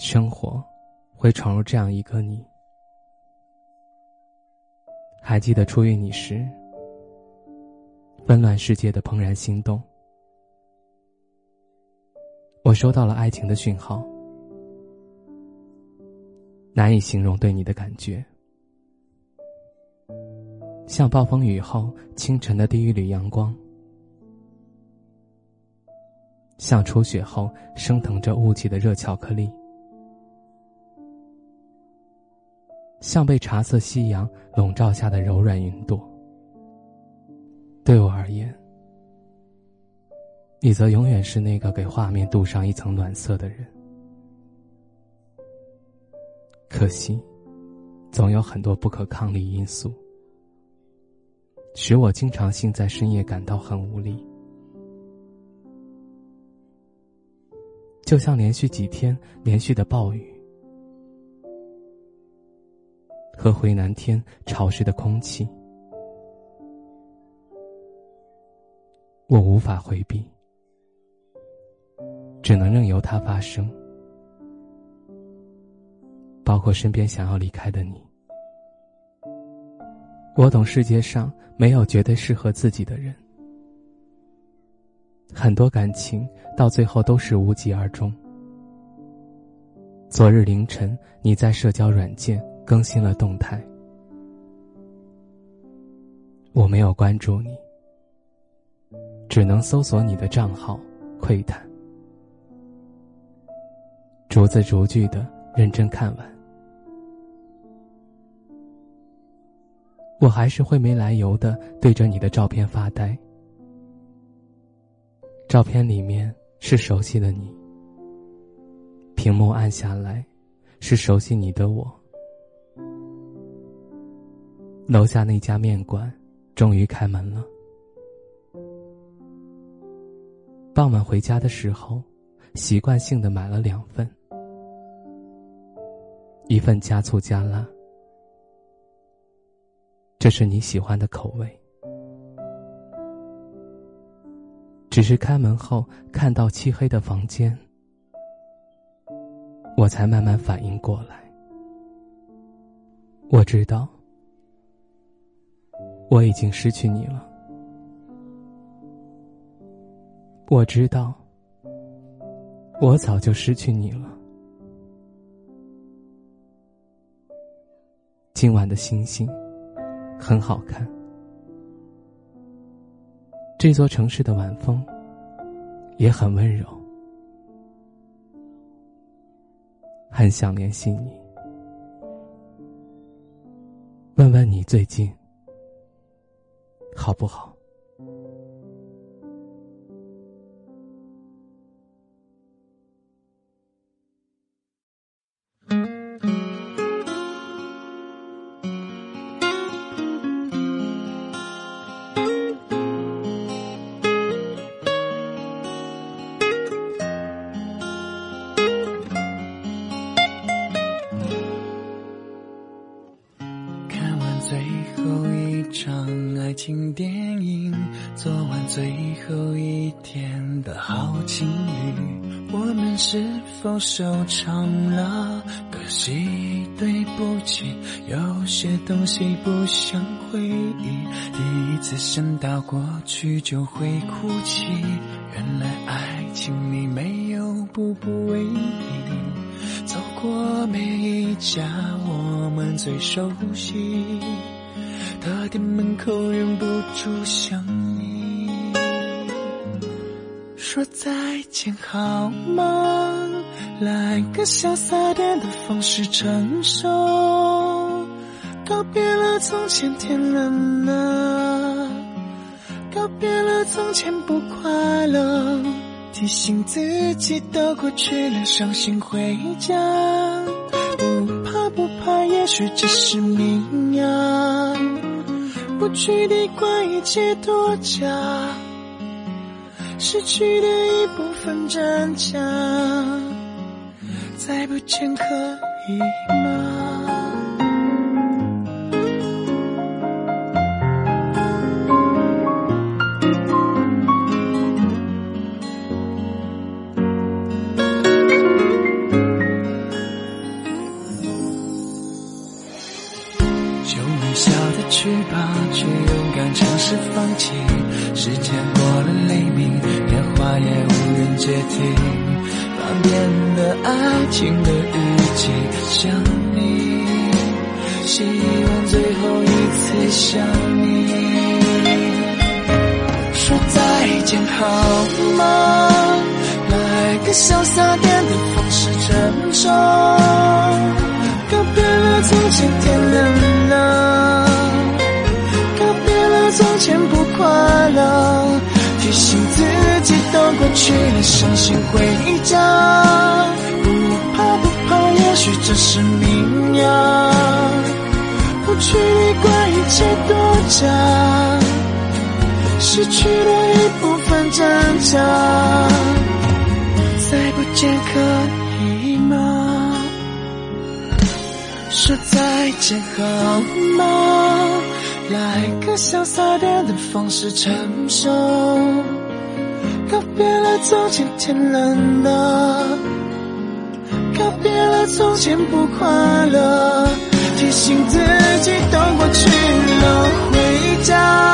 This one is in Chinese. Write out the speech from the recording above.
生活会闯入这样一个你。还记得初遇你时，纷乱世界的怦然心动。我收到了爱情的讯号，难以形容对你的感觉，像暴风雨后清晨的第一缕阳光，像初雪后升腾着雾气的热巧克力。像被茶色夕阳笼罩下的柔软云朵。对我而言，你则永远是那个给画面镀上一层暖色的人。可惜，总有很多不可抗力因素，使我经常性在深夜感到很无力。就像连续几天连续的暴雨。和回南天潮湿的空气，我无法回避，只能任由它发生。包括身边想要离开的你，我懂世界上没有绝对适合自己的人，很多感情到最后都是无疾而终。昨日凌晨，你在社交软件。更新了动态，我没有关注你，只能搜索你的账号，窥探，逐字逐句的认真看完。我还是会没来由的对着你的照片发呆，照片里面是熟悉的你，屏幕按下来，是熟悉你的我。楼下那家面馆终于开门了。傍晚回家的时候，习惯性的买了两份，一份加醋加辣，这是你喜欢的口味。只是开门后看到漆黑的房间，我才慢慢反应过来。我知道。我已经失去你了，我知道，我早就失去你了。今晚的星星很好看，这座城市的晚风也很温柔，很想联系你，问问你最近。好不好？电影，昨晚最后一天的好情侣，我们是否收场了？可惜，对不起，有些东西不想回忆。第一次想到过去就会哭泣，原来爱情里没有步步为营。走过每一家，我们最熟悉。大店门口忍不住想你，说再见好吗？来个潇洒点的方式承受，告别了从前天冷了，告别了从前不快乐。提醒自己都过去了，伤心回家。不怕不怕，也许只是命呀。不去的怪一切多假，失去的一部分真假，再不见可以吗？试放弃。时间过了黎明，电话也无人接听。翻遍了爱情的日记，想你，希望最后一次想你。说再见好吗？来个潇洒点的方式承受。告别了从前天冷，了从前不快乐，提醒自己都过去了，伤心回家。不怕不怕，也许这是命呀。不去理会一切多假，失去了一部分真假，再不见可以吗？说再见好吗？来个潇洒点的方式承受。告别了从前天冷了，告别了从前不快乐，提醒自己都过去了，回家。